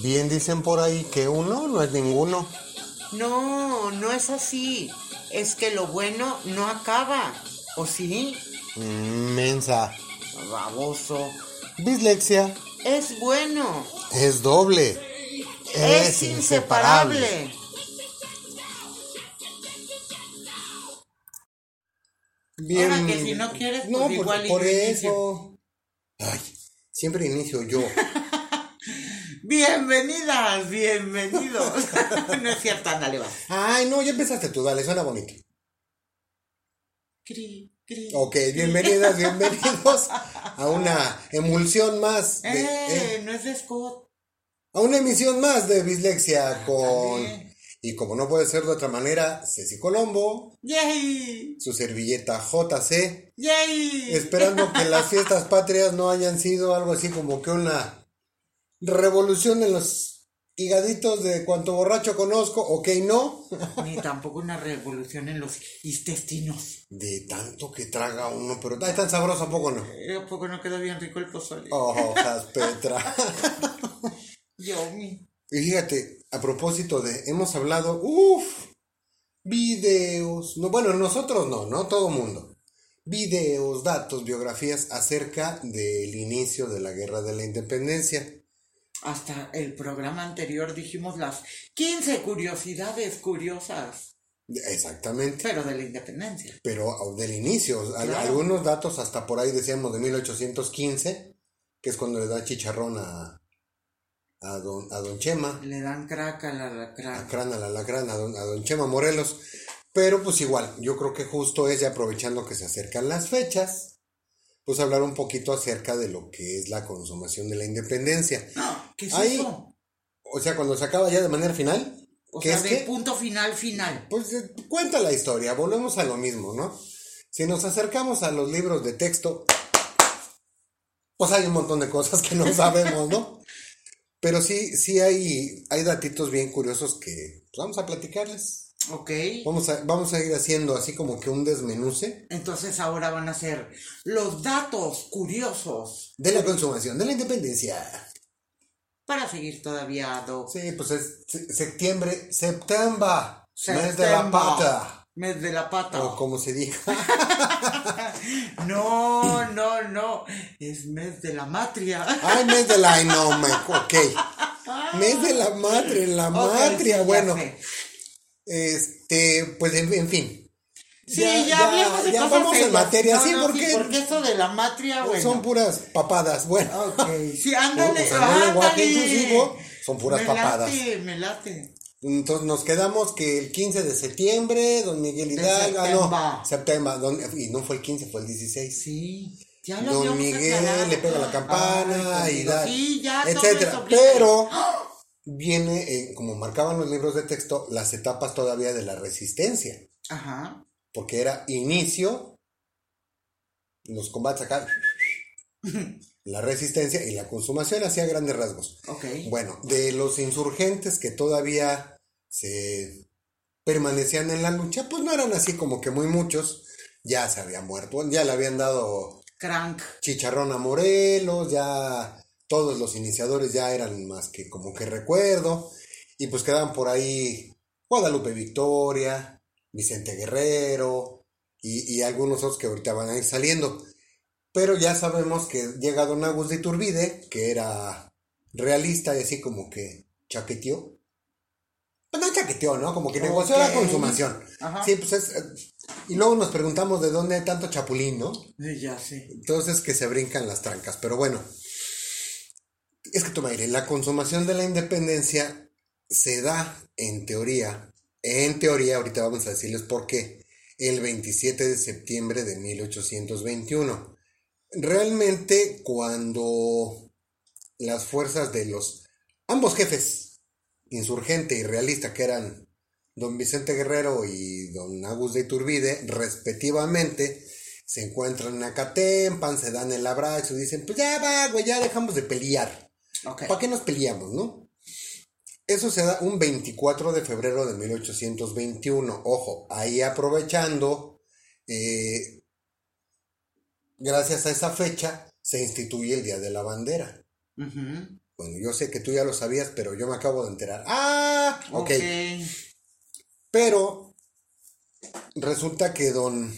Bien dicen por ahí que uno no es ninguno. No, no es así. Es que lo bueno no acaba. ¿O sí? Mensa. Baboso. Dislexia. Es bueno. Es doble. Es, inseparable. Bien. Ahora que si no quieres, No, pues pues, igual por yo eso. Ay, siempre inicio yo. Bienvenidas, bienvenidos. no es cierto, ándale, va. Ay, no, ya empezaste tú, dale, suena bonito. Cri, cri. Ok, bienvenidas, bienvenidos a una emulsión más. De, Eh, eh, no es de Scott. a una emisión más de Bislexia con. Ándale. Y como no puede ser de otra manera, Ceci Colombo, ¡Yay! su servilleta JC, ¡Yay! esperando que las fiestas patrias no hayan sido algo así como que una revolución en los higaditos de cuanto borracho conozco, ok, no. Ni tampoco una revolución en los intestinos. De tanto que traga uno, pero ay, tan sabroso, ¿a poco no? Eh, ¿A poco no queda bien rico el pozole? Hojas, Petra. Yo, mi. Y fíjate, a propósito de, hemos hablado, uff, videos, no, bueno, nosotros no, no todo mundo. Videos, datos, biografías acerca del inicio de la Guerra de la Independencia. Hasta el programa anterior dijimos las 15 curiosidades curiosas, Exactamente. pero de la independencia. Pero ah, del inicio, Claro. algunos datos hasta por ahí decíamos de 1815, que es cuando le da chicharrón a, a, don, a don Chema. Le dan crack a la a lacra. Crana, la lacrana, a don, a don Chema Morelos. Pero pues igual, yo creo que justo es, ya aprovechando que se acercan las fechas, pues hablar un poquito acerca de lo que es la consumación de la independencia. ¿Qué es Ahí- eso? O sea, cuando se acaba ya de manera final, O ¿qué sea, es de que? punto final, final. Pues eh, cuenta la historia, volvemos a lo mismo, ¿no? Si nos acercamos a los libros de texto, pues hay un montón de cosas que no sabemos, ¿no? Pero sí, sí hay, hay datitos bien curiosos que pues, vamos a platicarles. Ok. Vamos a, vamos a ir haciendo así como que un desmenuce Entonces ahora van a ser los datos curiosos de la consumación de la independencia. Para seguir todavía, Doc. Sí, pues es se- septiembre, septiembre, mes de la pata, Mes de la pata. o como se diga. No, no, no. Es mes de la matria. Ay, mes de la, no, me, ok. Mes de la madre, la Ok, matria, sí, bueno, sé. este, pues en, en fin. Sí, ya, hablemos de ya cosas vamos en materia, No, sí, no, porque porque eso de la matria, bueno. son puras papadas, bueno. Ok, sí, ándale, Usando lenguaje ándale. inclusivo, son puras me papadas. Late, me late. Entonces nos quedamos que el 15 de septiembre, don Miguel Hidalgo, ah, no, septiembre. don- y no fue el 15, fue el 16. Sí, ya lo Don Miguel aclarado. le pega la campana Ay, y da, Sí, ya, etcétera. Pero viene, eh, como marcaban los libros de texto, las etapas todavía de la resistencia, Ajá. Porque era inicio, los combates acá, la resistencia y la consumación hacía grandes rasgos. Bueno, de los insurgentes que todavía se permanecían en la lucha, pues no eran así como que muy muchos, ya se habían muerto, ya le habían dado Crank. Chicharrón a Morelos, ya todos los iniciadores ya eran más que como que recuerdo, y pues quedaban por ahí Guadalupe Victoria, Vicente Guerrero y, y algunos otros que ahorita van a ir saliendo. Pero ya sabemos que llega Don Agus de Iturbide, que era realista y así como que chaqueteó. Pues no chaqueteó, ¿no? Como que negoció la consumación. Ajá. Sí, pues es... Y luego nos preguntamos de dónde hay tanto chapulín, ¿no? Sí, ya sé. Entonces que se brincan las trancas. Pero bueno, es que toma aire. La consumación de la independencia se da, en teoría, en teoría, ahorita vamos a decirles por qué, el 27 de septiembre de 1821. Realmente cuando las fuerzas de los ambos jefes, insurgente y realista, que eran don Vicente Guerrero y don Agus de Iturbide, respectivamente, se encuentran en Acatempan, se dan el abrazo y dicen, pues ya va, güey, ya dejamos de pelear. Ok. ¿Para qué nos peleamos, no? Eso se da un 24 de febrero de 1821. Ojo, ahí aprovechando, eh, gracias a esa fecha, se instituye el Día de la Bandera. Bueno, yo sé que tú ya lo sabías, pero yo me acabo de enterar. Ah, ok. Ok. Pero resulta que don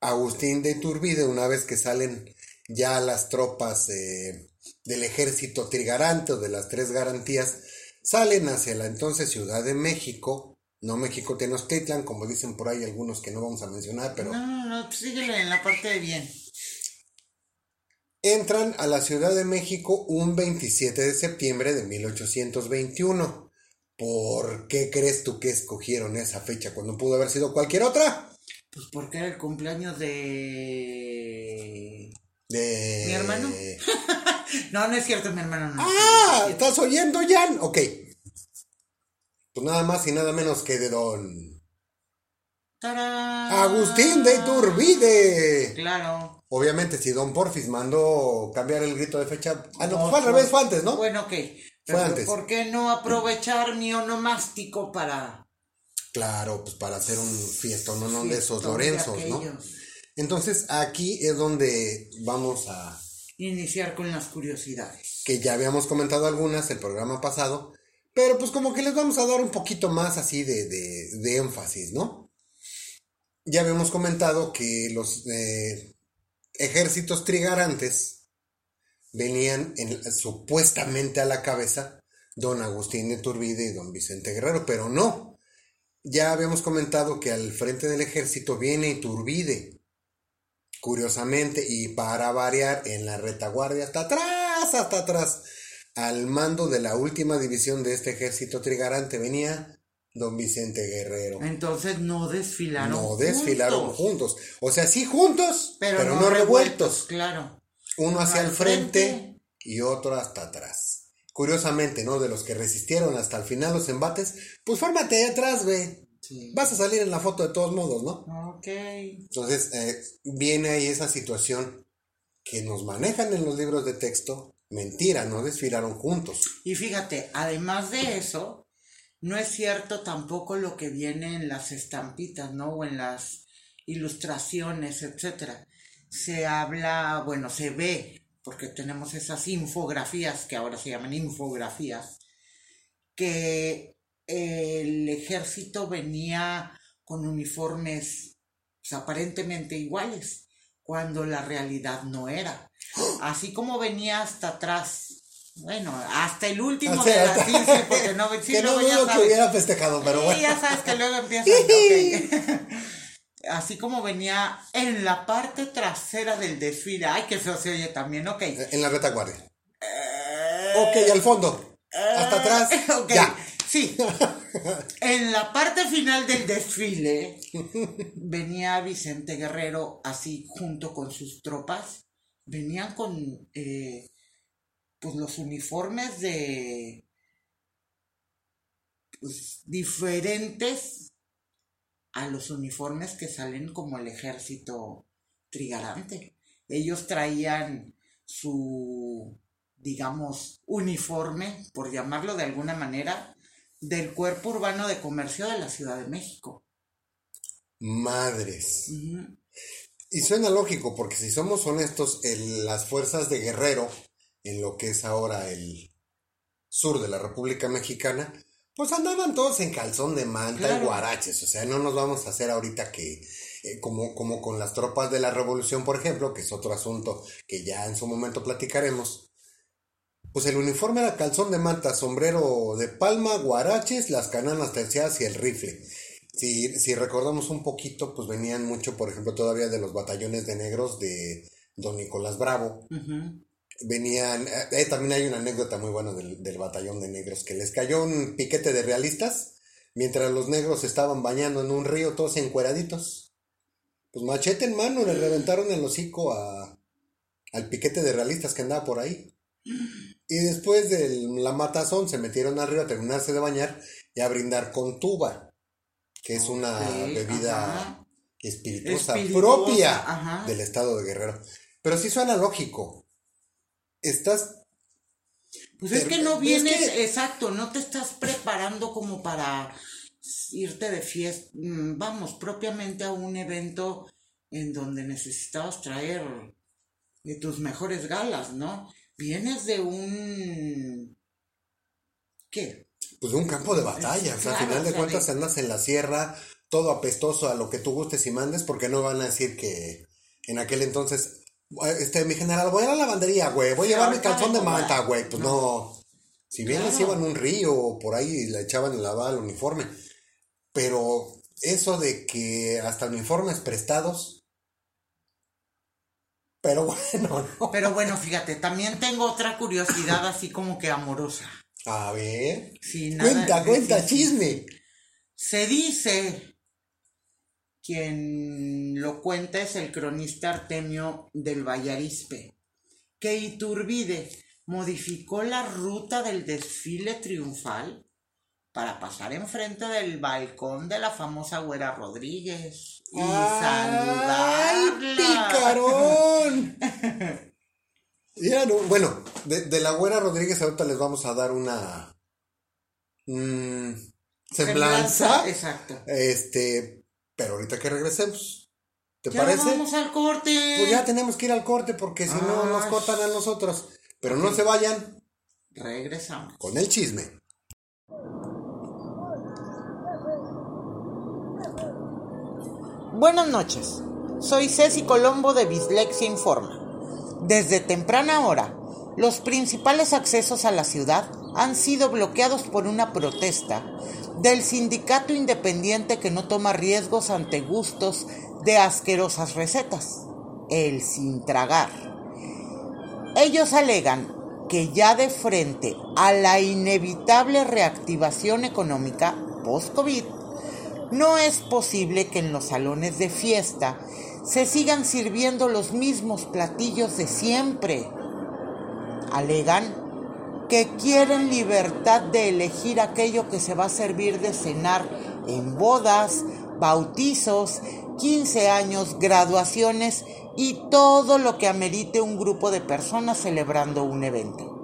Agustín de Iturbide, una vez que salen ya las tropas eh, del ejército trigarante o de las tres garantías, salen hacia la entonces Ciudad de México, no México Tenochtitlan, como dicen por ahí algunos que no vamos a mencionar, pero No, no, no, pues síguele en la parte de bien. entran a la Ciudad de México un 27 de septiembre de 1821. ¿Por qué crees tú que escogieron esa fecha cuando pudo haber sido cualquier otra? Pues porque era el cumpleaños de... De... ¿Mi hermano? No, no es cierto, mi hermano no. ¡Ah! ¿Estás oyendo, Jan? Ok. Pues nada más y nada menos que de don ¡Tarán! Agustín de Iturbide. Claro. Obviamente, si don Porfis mandó cambiar el grito de fecha. Ah, no, No, fue al revés, fue antes, ¿no? Bueno, ok. Pero antes. ¿Por qué no aprovechar mi onomástico para... Claro, pues para hacer un fiestón, no, no de esos fiestón de Lorenzos, ¿no? Entonces, aquí es donde vamos a. Iniciar con las curiosidades. que ya habíamos comentado algunas el programa pasado, pero pues como que les vamos a dar un poquito más así de, de- de énfasis, ¿no? Ya habíamos comentado que los eh, ejércitos trigarantes venían en- supuestamente a la cabeza don Agustín de Turbide y don Vicente Guerrero, pero no. Ya habíamos comentado que al frente del ejército viene Iturbide, curiosamente, y para variar en la retaguardia, hasta atrás, hasta atrás, al mando de la última división de este ejército trigarante venía don Vicente Guerrero. Entonces no desfilaron No desfilaron juntos, juntos. O sea, sí juntos, pero, pero, no, no revueltos, revueltos. claro. Uno hacia el frente, frente. y otro hasta atrás. Curiosamente, ¿no? De los que resistieron hasta el final los embates, pues fórmate ahí atrás, güey. Sí. Vas a salir en la foto de todos modos, ¿no? Ok. Entonces, eh, viene ahí esa situación que nos manejan en los libros de texto. Mentira, no desfilaron juntos. Y fíjate, además de eso, no es cierto tampoco lo que viene en las estampitas, ¿no? O en las ilustraciones, etcétera. Se habla, bueno, se ve, porque tenemos esas infografías que ahora se llaman infografías, que el ejército venía con uniformes pues, aparentemente iguales, cuando la realidad no era. Así como venía hasta atrás, bueno, hasta el último O sea, de la CICE, porque no, sí, que no luego ya dudo que sabes. hubiera festejado, pero Sí, bueno. ya sabes que luego empiezan. ok. Así como venía en la parte trasera del desfile. Ay, que feo se oye también, ok. En la retaguardia. Ok, al fondo. Hasta atrás. Ok, Ya. Sí. En la parte final del desfile venía Vicente Guerrero así junto con sus tropas. Venían con eh, pues los uniformes de pues, diferentes a los uniformes que salen como el ejército trigarante. Ellos traían su, digamos, uniforme, por llamarlo de alguna manera, del cuerpo urbano de comercio de la Ciudad de México. Madres. Y suena lógico, porque si somos honestos, el- las fuerzas de Guerrero, en lo que es ahora el sur de la República Mexicana, pues andaban todos en calzón de manta Claro. y guaraches. O sea, no nos vamos a hacer ahorita que, eh, como, como con las tropas de la Revolución, por ejemplo, que es otro asunto que ya en su momento platicaremos. Pues el uniforme era calzón de manta, sombrero de palma, guaraches, las cananas terciadas y el rifle. Si, si recordamos un poquito, pues venían mucho, por ejemplo, todavía de los batallones de negros de don Nicolás Bravo. Venían, eh, eh, también hay una anécdota muy buena del, del batallón de negros, que les cayó un piquete de realistas, mientras los negros estaban bañando en un río todos encueraditos. Pues machete en mano, le reventaron el hocico a, al piquete de realistas que andaba por ahí. Y después de la matazón se metieron río a terminarse de bañar y a brindar con tuba, que es una bebida ajá. espirituosa, Espirituosa, propia ajá. del estado de Guerrero. Pero sí suena lógico. Estás Pues es que no es vienes, que- exacto, no te estás preparando como para irte de fiesta, mm, vamos, propiamente a un evento en donde necesitabas traer de tus mejores galas, ¿no? Vienes de un... ¿Qué? Pues de un campo de batalla, o sea, al final de cuentas andas en la sierra, todo apestoso a lo que tú gustes y mandes, porque no van a decir que en aquel entonces, este, mi general, voy a la lavandería, güey, voy a llevar mi calzón de manta, güey. pues no. Si bien les iban un río o por ahí y le echaban el lavado al uniforme, pero eso de que hasta uniformes prestados, pero bueno, no. Pero bueno, fíjate, también tengo otra curiosidad así como que amorosa. A ver, nada- cuenta, cuenta, chisme. Se dice, quien lo cuenta es el cronista Artemio del Vallarispe, que Iturbide modificó la ruta del desfile triunfal para pasar enfrente del balcón de la famosa Güera Rodríguez y ¡Ay, picarón! Ya no- bueno, de, de la güera Rodríguez ahorita les vamos a dar una mm, semblanza. Exacto. Este, pero ahorita que regresemos, ¿te Ya parece? vamos al corte. Pues ya tenemos que ir al corte porque si no nos cortan a nosotros. Pero no se vayan Regresamos. con el chisme. Buenas noches, soy Ceci Colombo de Bislexia Informa. Desde temprana hora, los principales accesos a la ciudad han sido bloqueados por una protesta del sindicato independiente que no toma riesgos ante gustos de asquerosas recetas, el sin tragar. Ellos alegan que ya de frente a la inevitable reactivación económica post-COVID, no es posible que en los salones de fiesta se sigan sirviendo los mismos platillos de siempre. Alegan que quieren libertad de elegir aquello que se va a servir de cenar en bodas, bautizos, 15 años, graduaciones y todo lo que amerite un grupo de personas celebrando un evento.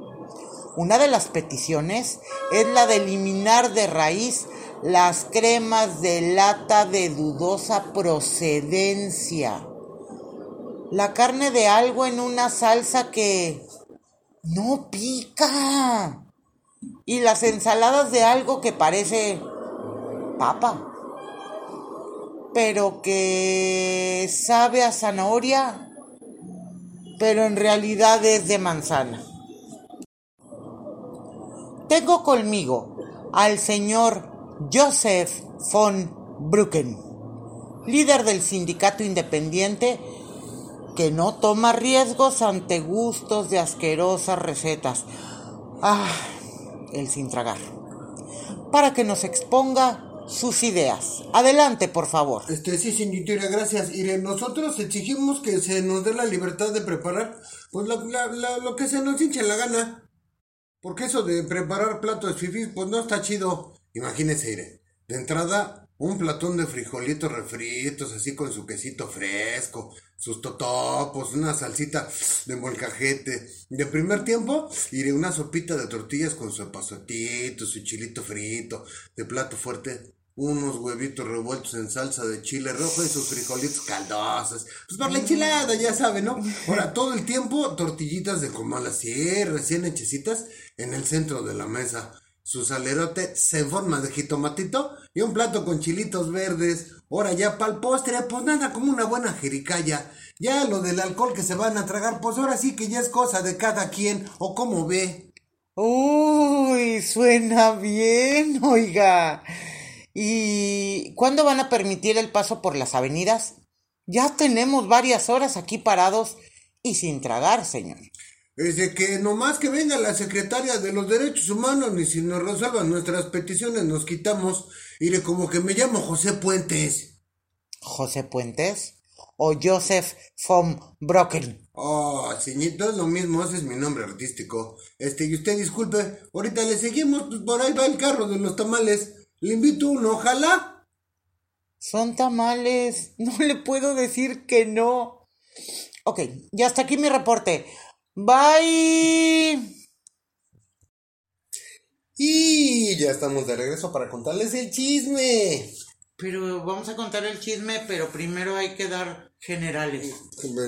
Una de las peticiones es la de eliminar de raíz las cremas de lata de dudosa procedencia. La carne de algo en una salsa que no pica. Y las ensaladas de algo que parece papa. Pero que sabe a zanahoria. Pero en realidad es de manzana. Tengo conmigo al señor Joseph von Brücken, líder del sindicato independiente que no toma riesgos ante gustos de asquerosas recetas. Ah, el sin tragar. Para que nos exponga sus ideas. Adelante, por favor. Este, sí, señorita, gracias. Y nosotros exigimos que se nos dé la libertad de preparar, pues, la- lo que se nos hinche la gana. Porque eso de preparar platos fifís, pues no está chido. Imagínese, Ire, de entrada, un platón de frijolitos refritos, así con su quesito fresco, sus totopos, una salsita de molcajete. De primer tiempo, iré una sopita de tortillas con su pasotito, su chilito frito. De plato fuerte, unos huevitos revueltos en salsa de chile rojo y sus frijolitos caldosos. Pues por la enchilada, ya sabe, ¿no? Ahora, todo el tiempo, tortillitas de comal así, recién hechecitas, en el centro de la mesa. Su salerote en forma de jitomatito y un plato con chilitos verdes. Ahora ya para el postre, pues nada, como una buena jericaya. Ya lo del alcohol que se van a tragar, pues ahora sí que ya es cosa de cada quien, o como ve. Uy, suena bien, oiga. ¿Y cuándo van a permitir el paso por las avenidas? Ya tenemos varias horas aquí parados y sin tragar, señor. Desde que nomás que venga la secretaria de los derechos humanos y si nos resuelvan nuestras peticiones nos quitamos. Iré como que me llamo José Puentes. ¿José Puentes? ¿O Joseph von Brocken? Oh, señorito, es lo mismo, ese es mi nombre artístico. Este, y usted disculpe, ahorita le seguimos, pues por ahí va el carro de los tamales. Le invito uno, ojalá. Son tamales. No le puedo decir que no. Ok, y hasta aquí mi reporte. Bye. Y ya estamos de regreso para contarles el chisme. Pero vamos a contar el chisme, pero primero hay que dar generales.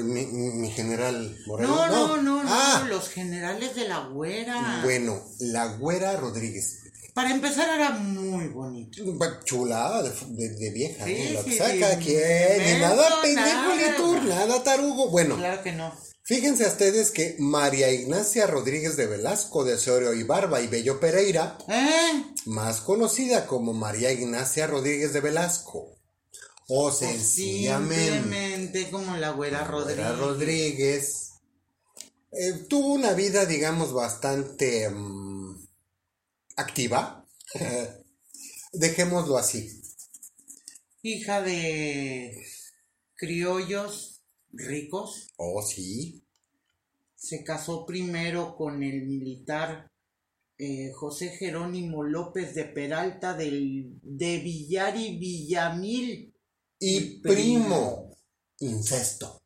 Mi, mi general Morelos. No, no, no, no, Ah, los generales de la güera. bueno, la güera Rodríguez. Para empezar era muy bonito. Chulada de, de- de vieja, Sí, ¿eh? Ni invento, nada pendejo nada. ni tú, nada tarugo. Bueno, Claro que no. Fíjense ustedes que María Ignacia Rodríguez de Velasco de Osorio y Barba y Bello Pereira, ¿Eh? más conocida como María Ignacia Rodríguez de Velasco, o sencillamente Simplemente como la güera Rodríguez. Rodríguez, eh, tuvo una vida, digamos, bastante mm, activa. Dejémoslo así. Hija de criollos ricos. Oh, sí. Se casó primero con el militar eh, José Jerónimo López de Peralta del, de Villar y Villamil. Y Y primo, incesto.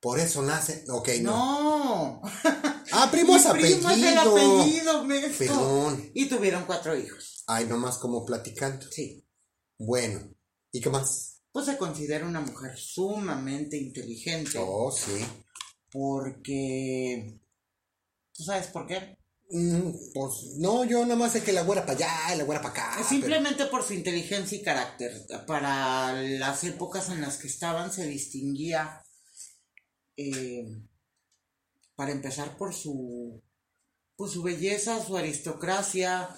Por eso nace. Ok, no. No. Ah, primo es Mi primo es el apellido. menso. Perdón. Y tuvieron cuatro hijos. Ay, nomás como platicando. Sí. Bueno, ¿y qué más? Pues se considera una mujer sumamente inteligente. Oh, sí. Porque. ¿Tú sabes por qué? Mm, pues no, yo nada más sé que la güera para allá y la güera para acá. pero- Simplemente por su inteligencia y carácter. Para las épocas en las que estaban se distinguía, eh, para empezar, por su, por su belleza, su aristocracia,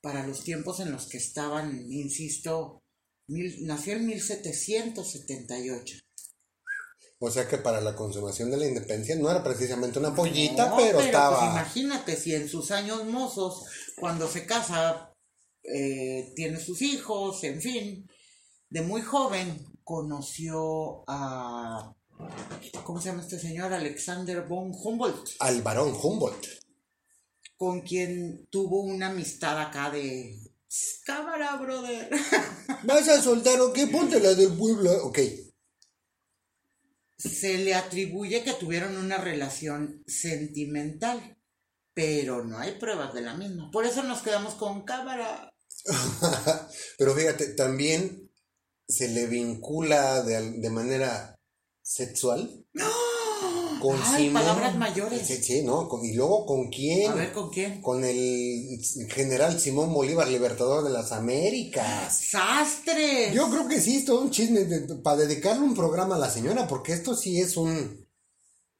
para los tiempos en los que estaban, insisto, mil- nació en 1778. O sea que para la consumación de la independencia no era precisamente una pollita, No, pero, pues, estaba. imagínate si en sus años mozos, cuando se casa, eh, tiene sus hijos, en fin, de muy joven conoció a. ¿Cómo se llama este señor? Alexander von Humboldt, al varón Humboldt. con quien tuvo una amistad acá de. Cámara, brother. ¿Vas a soltar o qué? Ponte la del pueblo. Ok. Se le atribuye que tuvieron una relación sentimental, pero no hay pruebas de la misma. Por eso nos quedamos con cámara. pero fíjate, también se le vincula de, de manera sexual con Ay, palabras mayores. Sí, sí, ¿no? Con- y luego con quién? A ver, ¿con quién? Con el general Simón Bolívar, libertador de las Américas. ¡Sastre! Yo creo que sí, es todo un chisme de- para dedicarle un programa a la señora, porque esto sí es un.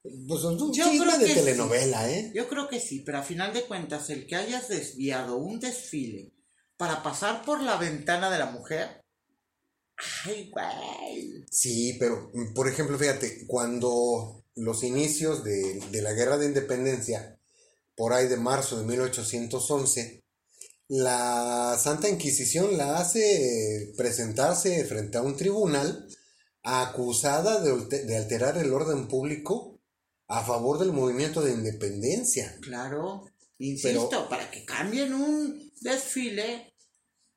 Pues es un Yo chisme creo de que telenovela, ¿eh? Yo creo que sí, pero a final de cuentas, el que hayas desviado un desfile para pasar por la ventana de la mujer. ¡Ay, güey! Sí, pero por ejemplo, fíjate, cuando los inicios de, de la guerra de independencia, por ahí de marzo de 1811, la Santa Inquisición la hace presentarse frente a un tribunal acusada de, alte- de alterar el orden público a favor del movimiento de independencia. Claro, insisto, para que cambien un desfile.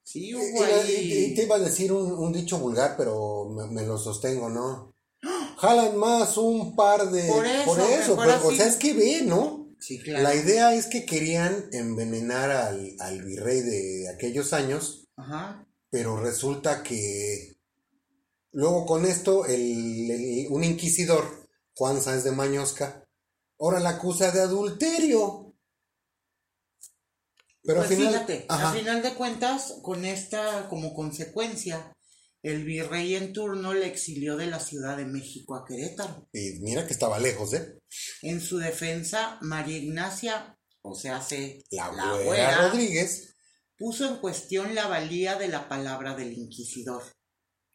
Sí, hubo ahí. Te iba a decir un, un dicho vulgar, pero me, me lo sostengo, ¿no? Jalan más un par de... Por eso, pero, o sea, es que ve, ¿no? Sí, claro. La idea es que querían envenenar al, al virrey de aquellos años, Ajá. pero resulta que luego con esto el, el- un inquisidor, Juan Sáenz de Mañosca, ahora la acusa de adulterio. Pero pues al final... fíjate, Ajá. a final de cuentas, con esta como consecuencia, el virrey en turno le exilió de la Ciudad de México a Querétaro. Y mira que estaba lejos, ¿eh? En su defensa, María Ignacia, o sea, hace La, la güera güera, Rodríguez puso en cuestión la valía de la palabra del inquisidor,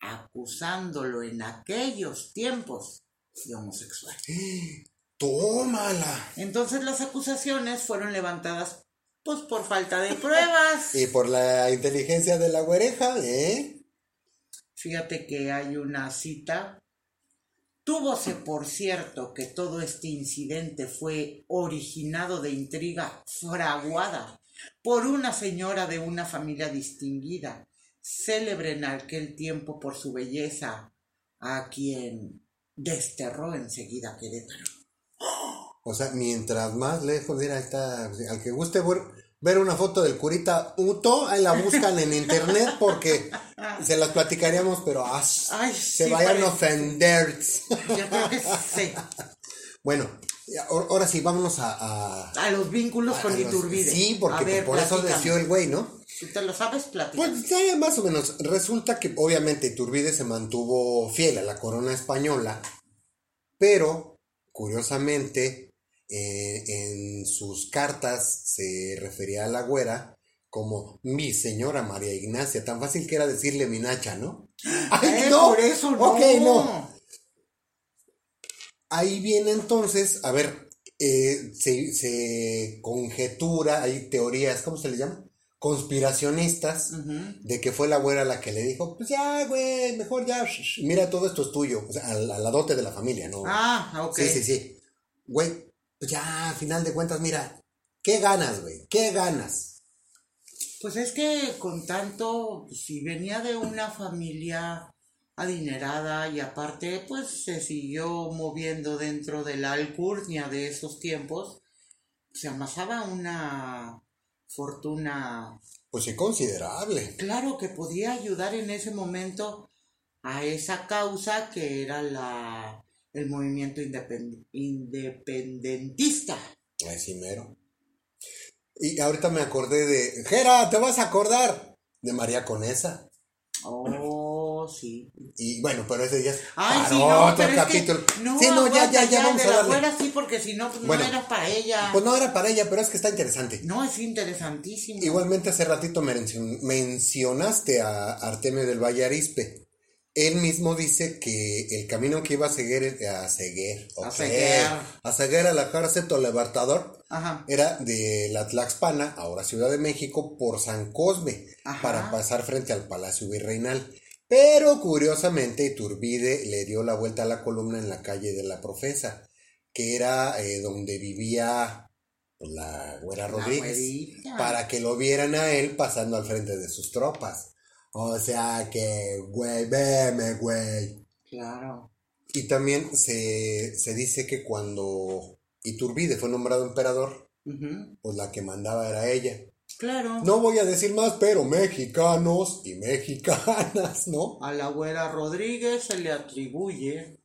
acusándolo en aquellos tiempos de homosexual. Tómala. Entonces las acusaciones fueron levantadas pues por falta de pruebas. Y por la inteligencia de la güereja, ¿eh? Fíjate que hay una cita. Túvose por cierto que todo este incidente fue originado de intriga fraguada por una señora de una familia distinguida, célebre en aquel tiempo por su belleza, a quien desterró enseguida Querétaro. O sea, mientras más lejos, ahí está, al que guste ver, ver una foto del curita Uto, ahí la buscan en internet porque se las platicaríamos, pero ah, Ay, se sí, vayan a ofender. Yo creo que sí. Bueno, ahora sí, vámonos a... a- A los vínculos a con los- Iturbide. Sí, porque A ver, por eso platícame. decidió el güey, ¿no? Si te lo sabes, platica. Pues ya más o menos. Resulta que obviamente Iturbide se mantuvo fiel a la corona española, pero curiosamente eh, en sus cartas se refería a la güera como mi señora María Ignacia. Tan fácil que era decirle mi nacha, ¿no? ¡Ay, Eh, no! Por eso no. Ok, no. Ahí viene entonces, a ver, eh, se, se conjetura, hay teorías, ¿cómo se le llama? Conspiracionistas de que fue la güera la que le dijo, pues ya, güey, mejor ya, mira, todo esto es tuyo, o sea, a la, a la dote de la familia, ¿no? Ah, ok. Sí, sí, sí. Güey, pues ya, a final de cuentas, mira, ¿qué ganas, güey? ¿Qué ganas? Pues es que con tanto, si venía de una familia adinerada y aparte, pues se siguió moviendo dentro de la alcurnia de esos tiempos, se amasaba una fortuna, Pues sí, considerable. claro que podía ayudar en ese momento a esa causa que era la el movimiento independ- independentista. Ay, sí, mero. Y ahorita me acordé de, Jera, ¿te vas a acordar? De María Conesa. Oh, sí. Y bueno, pero ese ya es Ay, para sí, no, otro pero es capítulo. que no, sí, no, ya, ya, aguanta, ya, vamos de a darle. abuela sí, porque si no, pues Bueno. no era para ella. Pues no era para ella, pero es que está interesante. No, es interesantísimo. Igualmente hace ratito mencion- mencionaste a Artemio del Valle Arispe. Él mismo dice que el camino que iba a seguir a seguir, A seguir. a seguir a la cárcel Libertador Ajá. era de la Tlaxpana, ahora Ciudad de México, por San Cosme, Ajá. para pasar frente al Palacio Virreinal. Pero curiosamente Iturbide le dio la vuelta a la columna en la calle de la Profesa, que era eh, donde vivía pues, la güera Rodríguez, para que lo vieran a él pasando al frente de sus tropas. O sea que, güey, veme, güey. Claro. Y también se, se dice que cuando Iturbide fue nombrado emperador, pues la que mandaba era ella. Claro. No voy a decir más, pero mexicanos y mexicanas, ¿no? A la güera Rodríguez se le atribuye,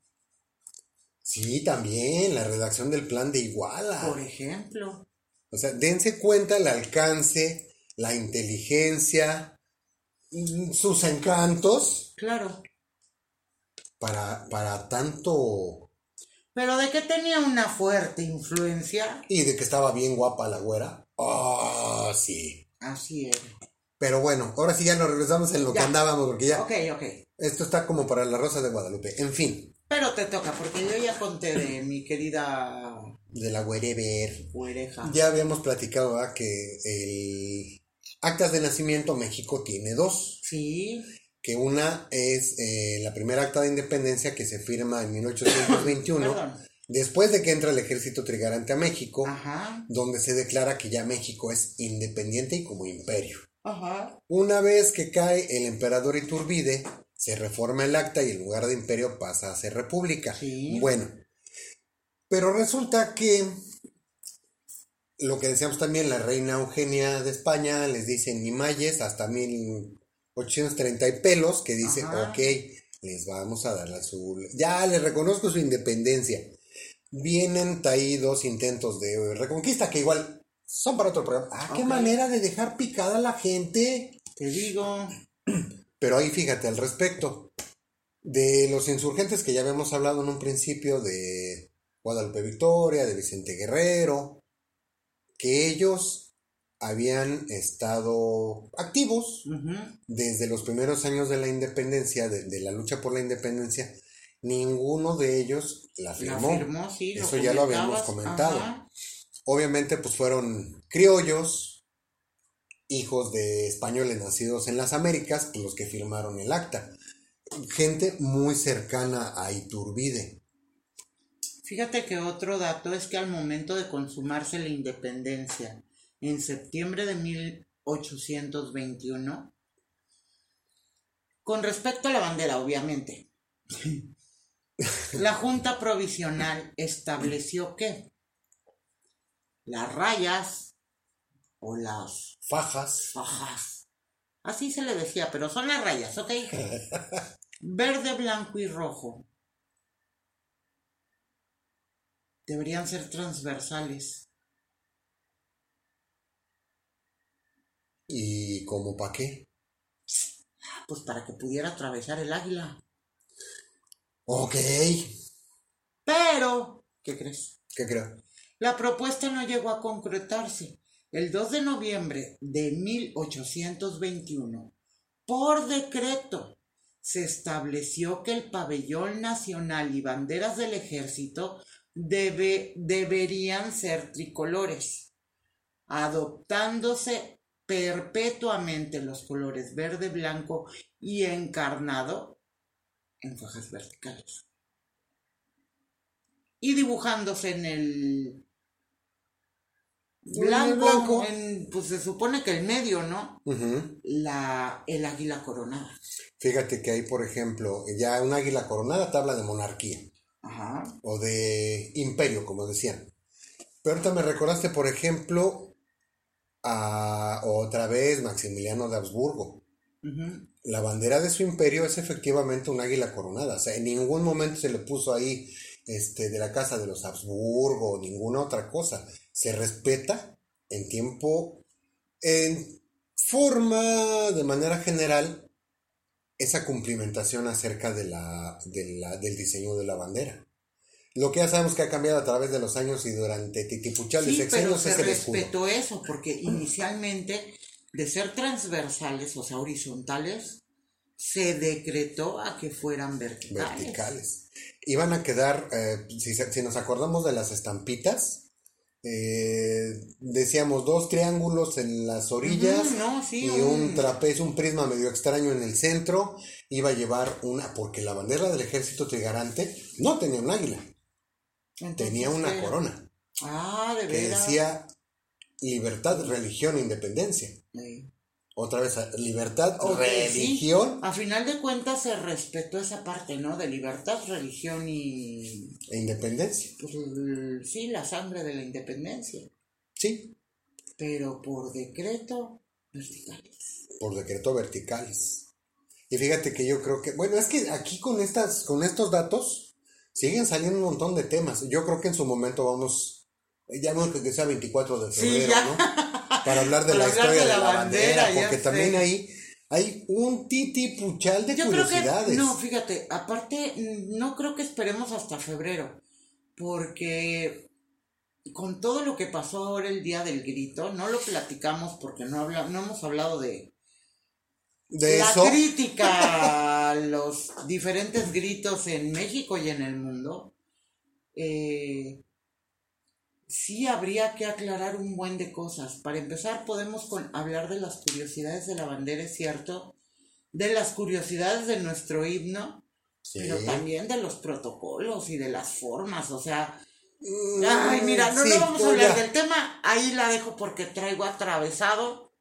Sí, también la redacción del plan de Iguala. por ejemplo, O sea, dense cuenta el alcance, la inteligencia, sus encantos claro. para, para tanto... Pero de que tenía una fuerte influencia, Y de que estaba bien guapa la güera. Ah, sí. así era. Pero bueno, ahora sí ya nos regresamos en lo que andábamos, porque ya Ok, ok. esto está como para la Rosa de Guadalupe. En fin, Pero te toca, porque yo ya conté de mi querida de la güerever. güereja. Ya habíamos platicado ¿verdad? que el actas de nacimiento México tiene dos, Sí, que una es eh, la primera acta de independencia que se firma en 1821, perdón. después de que entra el ejército trigarante a México, Ajá, donde se declara que ya México es independiente y como imperio. ajá. Una vez que cae el emperador Iturbide, se reforma el acta y en lugar de imperio pasa a ser república. Sí. Bueno, pero resulta que lo que decíamos también, la reina Eugenia de España les dice ni mayes hasta 1830 y pelos, que dice, Ajá. ok, les vamos a dar la su... Ya les reconozco su independencia. Vienen ahí dos intentos de reconquista que igual son para otro programa. Ah, qué manera de dejar picada a la gente. Te digo, Pero ahí fíjate al respecto. De los insurgentes que ya habíamos hablado en un principio de Guadalupe Victoria, de Vicente Guerrero, que ellos habían estado activos desde los primeros años de la independencia, de, de la lucha por la independencia, ninguno de ellos la la firmó. firmó, sí. Eso ya lo habíamos comentado. ajá. Obviamente, pues fueron criollos, hijos de españoles nacidos en las Américas, pues, los que firmaron el acta. Gente muy cercana a Iturbide. Fíjate que otro dato es que al momento de consumarse la independencia, en septiembre de 1821, con respecto a la bandera, obviamente, la Junta Provisional estableció que las rayas o las Fajas. fajas. Así se le decía, pero son las rayas, ¿ok? Verde, blanco y rojo. Deberían ser transversales. ¿Y como para qué? Pues para que pudiera atravesar el águila. Ok. Pero, ¿qué crees? ¿Qué creo? La propuesta no llegó a concretarse. El 2 de noviembre de 1821, por decreto, se estableció que el pabellón nacional y banderas del ejército debe- deberían ser tricolores, adoptándose perpetuamente los colores verde, blanco y encarnado en fajas verticales. Y dibujándose en el blanco, blanco. en, pues se supone que el medio, ¿no? La, el águila coronada. Fíjate que hay, por ejemplo, ya un águila coronada te habla de monarquía Ajá. o de imperio, como decían. Pero ahorita me recordaste, por ejemplo, a otra vez Maximiliano de Habsburgo. La bandera de su imperio es efectivamente un águila coronada. O sea, en ningún momento se le puso ahí este, de la casa de los Habsburgo o ninguna otra cosa. Se respeta en tiempo, en forma, de manera general, esa cumplimentación acerca de la, de la- del diseño de la bandera. Lo que ya sabemos que ha cambiado a través de los años y durante titipuchales Sí, pero se es respetó eso, porque inicialmente, de ser transversales, o sea, horizontales, se decretó a que fueran verticales. verticales. Iban a quedar, eh, si nos acordamos de las estampitas, eh, decíamos dos triángulos en las orillas Ujú, no, sí, y un- trapecio, un prisma medio extraño en el centro. Iba a llevar una, porque la bandera del ejército trigarante no tenía un águila, Entonces, tenía una corona Ah, de que decía libertad, religión independencia. Sí. Otra vez, libertad, Ok, sí. religión A final de cuentas se respetó esa parte, ¿no? De libertad, religión y... e independencia. Pues, sí, la sangre de la independencia. Sí, Pero por decreto, verticales. por decreto verticales. Y fíjate que yo creo que, bueno, es que aquí con estas, con estos datos siguen saliendo un montón de temas. Yo creo que en su momento vamos, ya no que sea 24 de febrero. ¿no? Para hablar de Para la historia de de la bandera, porque sé. también ahí hay un titipuchal de Yo creo que, curiosidades. no, fíjate, aparte, no creo que esperemos hasta febrero, porque con todo lo que pasó ahora el día del grito, no lo platicamos porque no, habla, no hemos hablado de de la eso, crítica a los diferentes gritos en México y en el mundo. Eh, sí habría que aclarar un buen de cosas. Para empezar, podemos con- hablar de las curiosidades de la bandera, es cierto, de las curiosidades de nuestro himno, Sí. pero también de los protocolos y de las formas, o sea, Mm, ay, mira, no, sí, no vamos a pues hablar ya. del tema, ahí la dejo porque traigo atravesado,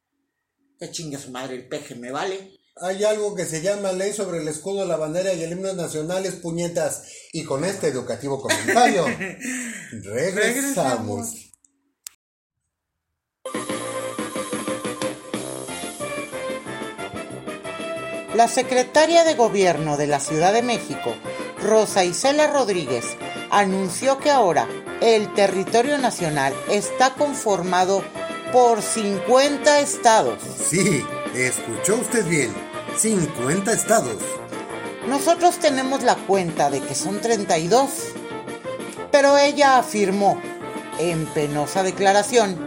que chingue su madre el peje, me vale. Hay algo que se llama ley sobre el escudo, la bandera y el himno nacionales, puñetas. Y con este educativo comentario, regresamos. Regresamos. La secretaria de Gobierno de la Ciudad de México, Rosa Isela Rodríguez, anunció que ahora el territorio nacional está conformado por 50 estados. Sí, escuchó usted bien. 50 estados. Nosotros tenemos la cuenta de que son 32, pero ella afirmó, en penosa declaración,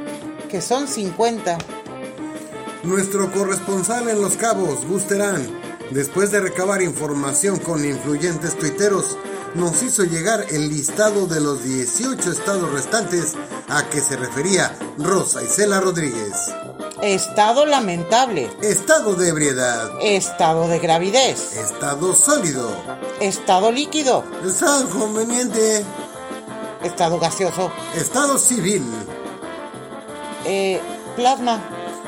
que son 50. Nuestro corresponsal en Los Cabos, Busterán, después de recabar información con influyentes tuiteros, nos hizo llegar el listado de los 18 estados restantes a que se refería Rosa Isela Rodríguez. Estado lamentable, Estado de ebriedad. estado de gravidez, Estado sólido. estado líquido, Estado conveniente. estado gaseoso, Estado civil. eh, plasma,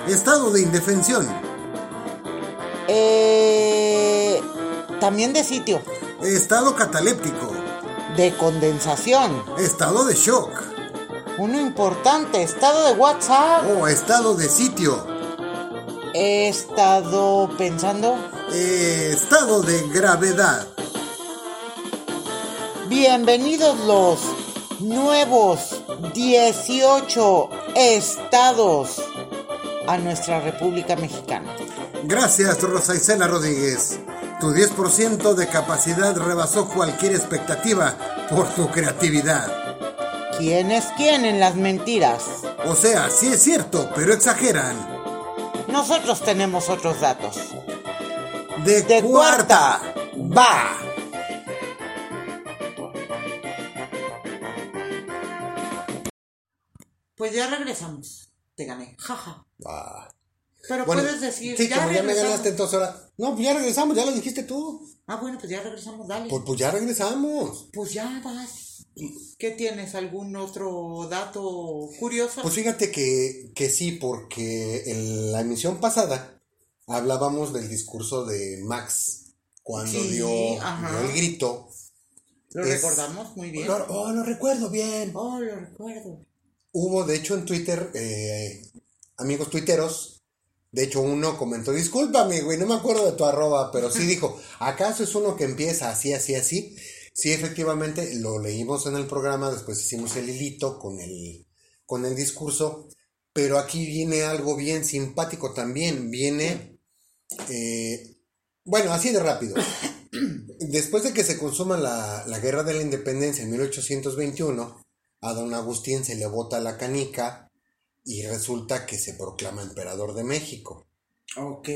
Estado de indefensión. eh, también de sitio, Estado cataléptico. de condensación, Estado de shock. Uno importante, estado de WhatsApp. Oh, estado de sitio. He estado pensando. Eh, estado de gravedad. Bienvenidos los nuevos 18 estados a nuestra República Mexicana. Gracias, Rosa Isela Rodríguez. Tu 10% de capacidad rebasó cualquier expectativa por tu creatividad. ¿Quién es quién en las mentiras? O sea, sí es cierto, pero exageran. Nosotros tenemos otros datos. De, De cuarta, va. Pues ya regresamos. Te gané. Jaja. Va. Pero Bueno, puedes decir. Sí, como ya me ganaste entonces ahora. No, pues ya regresamos, ya lo dijiste tú. Ah, bueno, pues ya regresamos, dale. Pues, pues ya regresamos. Pues ya vas. ¿Qué tienes? ¿Algún otro dato curioso? Pues fíjate que, que sí, porque en la emisión pasada hablábamos del discurso de Max cuando Sí, dio, el grito. lo es- recordamos muy bien. Lo- oh, lo recuerdo bien. Oh, lo recuerdo. Hubo, de hecho, en Twitter, eh, amigos tuiteros, de hecho, uno comentó, discúlpame, güey, no me acuerdo de tu arroba, pero sí dijo, ¿acaso es uno que empieza así, así, así? Sí, efectivamente, lo leímos en el programa, después hicimos el hilito con el, con el discurso, pero aquí viene algo bien simpático también, viene, eh, bueno, así de rápido. Después de que se consuma la, la guerra de la independencia en 1821, a don Agustín se le bota la canica y resulta que se proclama emperador de México. Ok.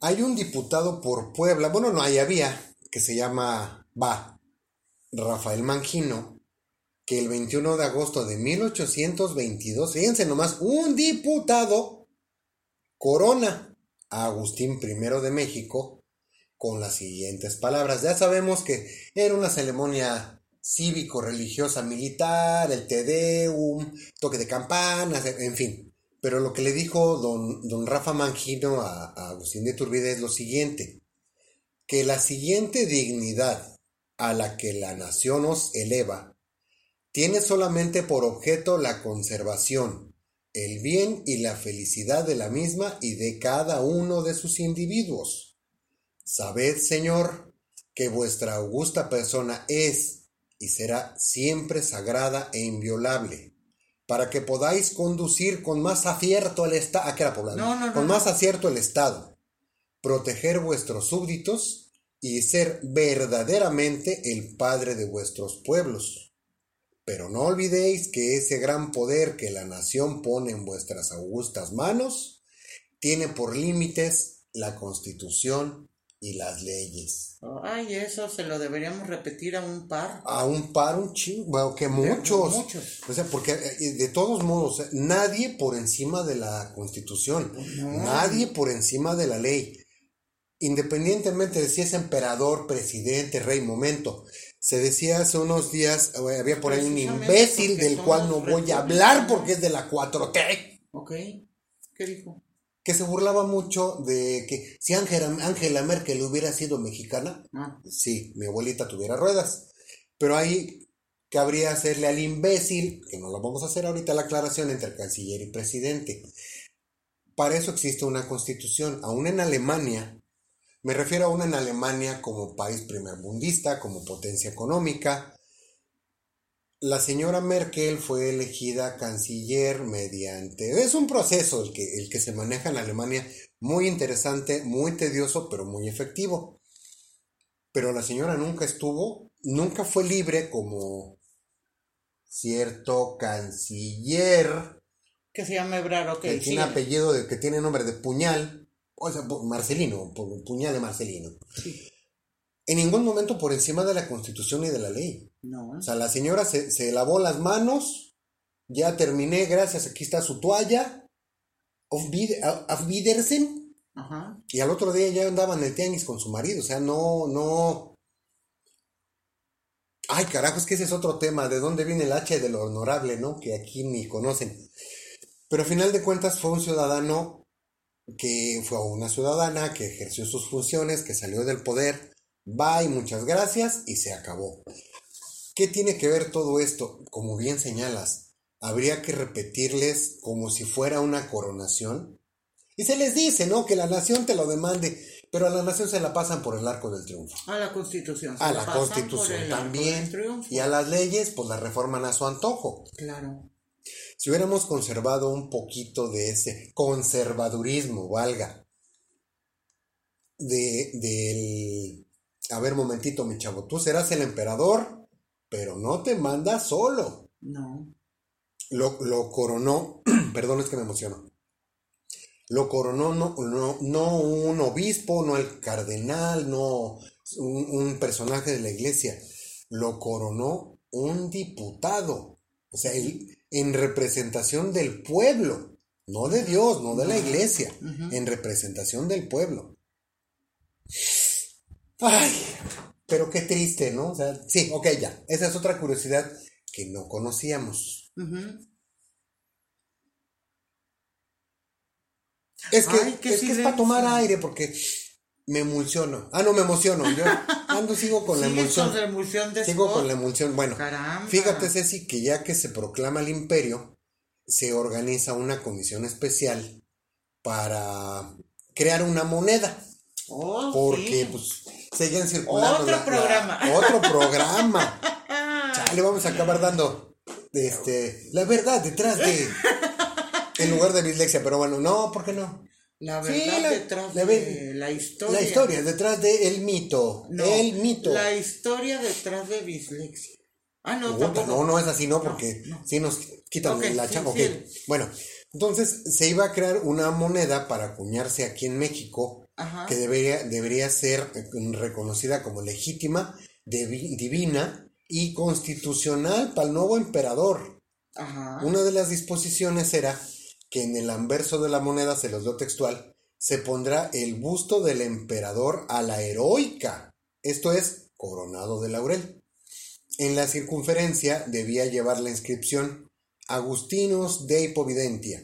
Hay un diputado por Puebla, bueno, no, ahí había, que se llama, va, Rafael Mangino, que el 21 de agosto de 1822, fíjense nomás, un diputado corona a Agustín I de México con las siguientes palabras. Ya sabemos que era una ceremonia cívico-religiosa militar, el Te Deum, toque de campanas, en fin. Pero lo que le dijo don, don Rafa Mangino a, a Agustín de Turbide es lo siguiente, que la siguiente dignidad a la que la nación os eleva tiene solamente por objeto la conservación, el bien y la felicidad de la misma y de cada uno de sus individuos. Sabed, Señor, que vuestra augusta persona es y será siempre sagrada e inviolable, para que podáis conducir con más acierto el Estado, ah, No, no, no, con más acierto el Estado, proteger vuestros súbditos y ser verdaderamente el Padre de vuestros pueblos. Pero no olvidéis que ese gran poder que la nación pone en vuestras augustas manos tiene por límites la Constitución y las leyes. Ay, eso se lo deberíamos repetir a un par. A un par, un chingo, bueno, que muchos. muchos. O sea, porque eh, de todos modos, eh, nadie por encima de la Constitución, No. nadie por encima de la ley. Independientemente de si es emperador, presidente, rey, momento. Se decía hace unos días, eh, había por ahí un imbécil del cual no voy a hablar porque es de la 4T, Ok. ¿Qué dijo? que se burlaba mucho de que si Angela, Angela Merkel hubiera sido mexicana, Ah, sí, mi abuelita tuviera ruedas. Pero ahí cabría hacerle al imbécil, que no lo vamos a hacer ahorita la aclaración entre canciller y presidente. Para eso existe una constitución. Aún en Alemania, me refiero a una en Alemania como país primermundista, como potencia económica. La señora Merkel fue elegida canciller mediante... Es un proceso el que, el que se maneja en Alemania, muy interesante, muy tedioso, pero muy efectivo pero la señora nunca estuvo, nunca fue libre como cierto canciller que se llama Ebrar, ok. que tiene apellido de que tiene nombre de puñal, o sea, pu- Marcelino, pu- puñal de Marcelino. Sí. En ningún momento por encima de la constitución y de la ley. No, ¿eh? O sea, la señora se, se lavó las manos, ya terminé, gracias, aquí está su toalla, auf, Wied- auf Wiedersehen. Ajá. Y al otro día ya andaba en el tianguis con su marido, o sea, no, no. Ay, carajo, es que ese es otro tema, de dónde viene el H de lo honorable, ¿no? Que aquí ni conocen. Pero a final de cuentas fue un ciudadano que fue una ciudadana que ejerció sus funciones, que salió del poder, va y muchas gracias y se acabó. ¿Qué tiene que ver todo esto? Como bien señalas, habría que repetirles como si fuera una coronación. Y se les dice, ¿no? Que la nación te lo demande, pero a la nación se la pasan por el arco del triunfo. A la constitución. se A la constitución también. Y a las leyes, pues las reforman a su antojo. Claro. Si hubiéramos conservado un poquito de ese conservadurismo, valga, de, del... A ver, momentito, mi chavo, tú serás el emperador, pero no te mandas solo. No. Lo, lo coronó, perdón, es que me emociono. Lo coronó no, no, no un obispo, no el cardenal, no un, un personaje de la iglesia. Lo coronó un diputado. O sea, él, en representación del pueblo. No de Dios, no de la iglesia. En representación del pueblo. Ay, pero qué triste, ¿no? O sea, sí, ok, ya. Esa es otra curiosidad que no conocíamos. Es que, Ay, es, que es para tomar aire porque me emulsiono. Ah, no, me emociono. Yo ando, sigo con la emulsión. con la emulsión de Sigo Scott. con la emulsión. Bueno, Caramba. fíjate, Ceci, que ya que se proclama el imperio, se organiza una comisión especial para crear una moneda. Oh, Porque, sí. pues, seguían circulando. Otro programa. otro programa. Chale, vamos a acabar dando este, la verdad detrás de. En lugar de dislexia, pero bueno, no, ¿por qué no? La Sí, verdad la- detrás la de la historia. La historia, detrás de el mito. No, el mito. La historia detrás de dislexia. Ah, no, tampoco. no, no es así, no, porque No, no. sí nos quitan la sí, ok. Bueno, entonces se iba a crear una moneda para acuñarse aquí en México Ajá. que debería, debería ser reconocida como legítima, divina y constitucional para el nuevo emperador. Ajá. Una de las disposiciones era que en el anverso de la moneda, se los dio textual, se pondrá el busto del emperador a la heroica, esto es, coronado de laurel. En la circunferencia debía llevar la inscripción Agustinus Dei Providentia,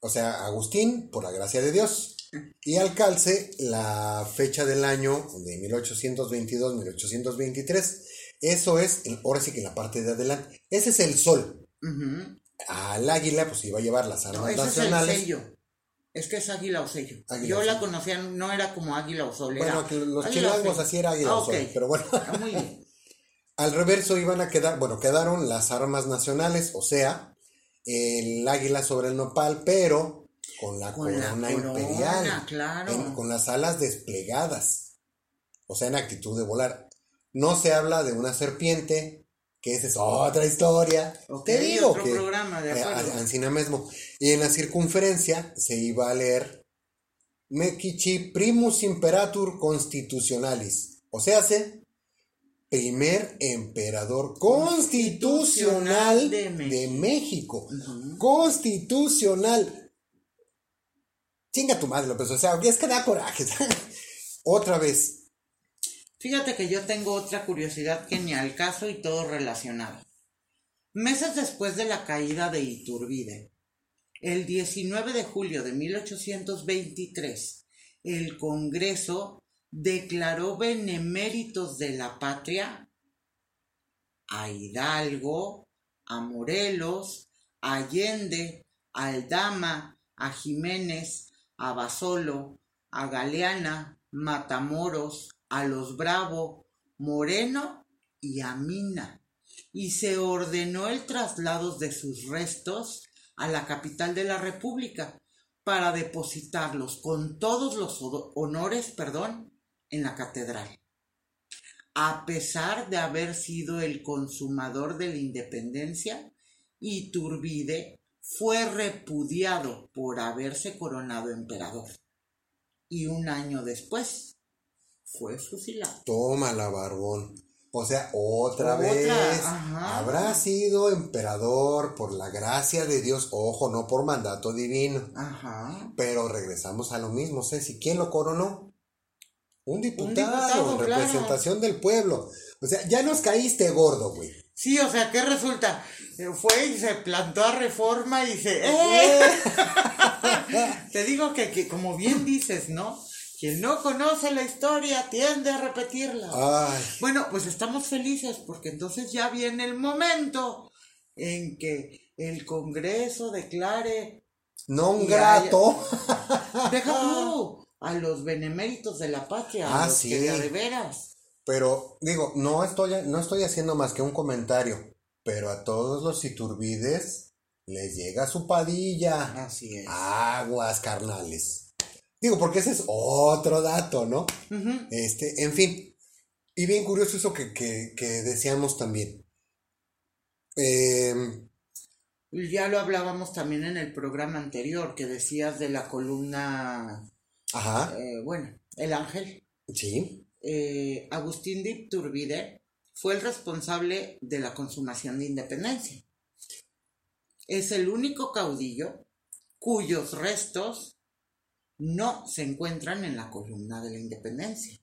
o sea, Agustín por la gracia de Dios, y al calce la fecha del año de 1822-1823. Eso es, ahora sí que en la parte de adelante, ese es el sol. Al águila, pues iba a llevar las No, armas es nacionales. el sello. Es que es águila o sello. Águila Yo o la sello. conocía, no era como águila o sol. Bueno, era los chilangos así era águila Ah, o sol, pero bueno. Ah, muy bien. Al reverso iban a quedar, bueno, quedaron las armas nacionales, o sea, el águila sobre el nopal, pero con la Con la corona corona, imperial, claro. en- con las alas desplegadas, o sea, en actitud de volar. No se habla de una serpiente, que esa es otra historia. Ok, Te digo otro que programa, de eh, acuerdo. Ancina mismo. Y en la circunferencia se iba a leer Mequichi primus imperator constitutionalis. O sea, se primer emperador constitucional de de México. México. Ujú. Constitucional. Chinga tu madre, López. O sea, es que da coraje. Otra vez. Fíjate que yo tengo otra curiosidad que ni al caso y todo relacionado. Meses después de la caída de Iturbide, el 19 de julio de 1823, el Congreso declaró beneméritos de la patria a Hidalgo, a Morelos, a Allende, a Aldama, a Jiménez, a Basolo, a Galeana, Matamoros, a los Bravo, Moreno y a Mina, y se ordenó el traslado de sus restos a la capital de la República para depositarlos con todos los ho- honores, perdón, en la catedral. A pesar de haber sido el consumador de la independencia, Iturbide fue repudiado por haberse coronado emperador. Y un año después fue fusilado. Toma la barbón. O sea, otra, Otra, vez ajá. habrá sido emperador por la gracia de Dios, ojo, no por mandato divino. Ajá. Pero regresamos a lo mismo, Ceci. ¿Quién lo coronó? Un diputado, representación del pueblo. O sea, ya nos caíste gordo, güey. Sí, o sea, ¿qué resulta? Eh, Fue y se plantó a reforma y se... ¡Eh! Te digo que, que, como bien dices, ¿no? Quien no conoce la historia tiende a repetirla. Ay, Bueno, pues estamos felices porque entonces ya viene el momento en que el Congreso declare Non Y grato. Deja tú a los beneméritos de la patria, a Ah, los sí. que a de veras. Pero digo, no estoy, no estoy haciendo más que un comentario. Pero a todos los iturbides les llega su padilla. Así es. Aguas carnales. Digo, porque ese es otro dato, ¿no? Este, en fin. Y bien curioso eso que, que, que decíamos también. Em, Ya lo hablábamos también en el programa anterior, que decías de la columna, ajá, eh, bueno, El Ángel. sí, Eh, Agustín de Iturbide fue el responsable de la consumación de independencia. Es el único caudillo cuyos restos no se encuentran en la columna de la independencia.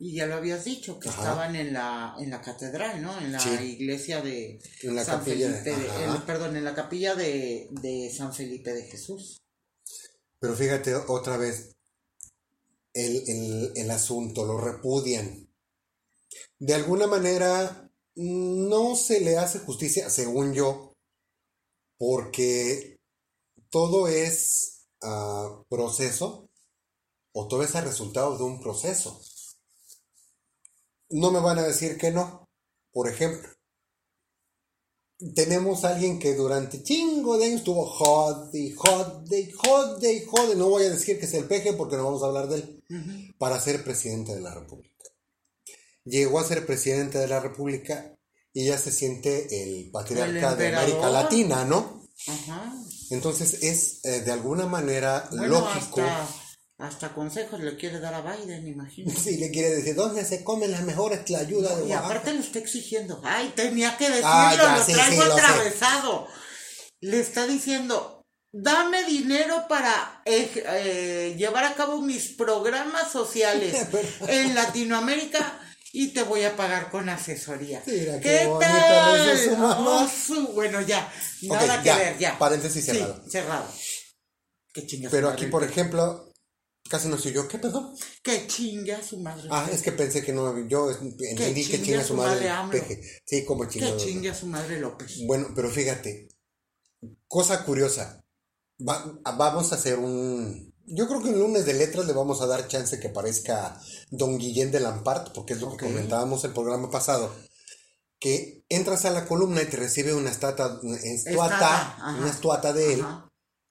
Y ya lo habías dicho, que Ajá. estaban en la, en la catedral, ¿no? En la Sí. iglesia de en la San capilla. Felipe, de- en- perdón, en la capilla de, de San Felipe de Jesús. Pero fíjate otra vez, el, el- el asunto, lo repudian. De alguna manera, no se le hace justicia, según yo, porque todo es ah, proceso o todo es el resultado de un proceso. No me van a decir que no. Por ejemplo, tenemos a alguien que durante chingo de años estuvo jode jode jode jode. No voy a decir que es el peje porque no vamos a hablar de él. Para ser presidente de la República. Llegó a ser presidente de la República y ya se siente el patriarca de América. Latina, ¿no? Ajá. Entonces es eh, de alguna manera Bueno, lógico. hasta, hasta consejos le quiere dar a Biden, imagino. Si le quiere decir, ¿dónde se comen las mejores tlayudas de y Oaxaca? aparte lo está exigiendo. Ay, tenía que decirlo, Ah, ya, lo sí, traigo sí, lo atravesado. Le está diciendo, dame dinero para eh, eh, llevar a cabo mis programas sociales en Latinoamérica y te voy a pagar con asesoría. Mira, qué ¿Qué, tal? su mamá. Oh, su- bueno, ya, nada que ya, ver, ya. paréntesis Sí, cerrado. cerrado. Qué chinga su Pero aquí, por ejemplo, casi no soy yo. ¿Qué perdón? Que chinga su madre. Ah, es que pensé que no, yo entendí que chingue chinga a su madre madre peje. Sí, como Que chinga. chingue a su madre López. Bueno, pero fíjate, cosa curiosa. Va- vamos a hacer un. Yo creo que el lunes de letras le vamos a dar chance que aparezca Don Guillén de Lampart, porque es lo que comentábamos el programa pasado. Que entras a la columna y te recibe una Estata, estuata, ajá. una estuata de él. Ajá.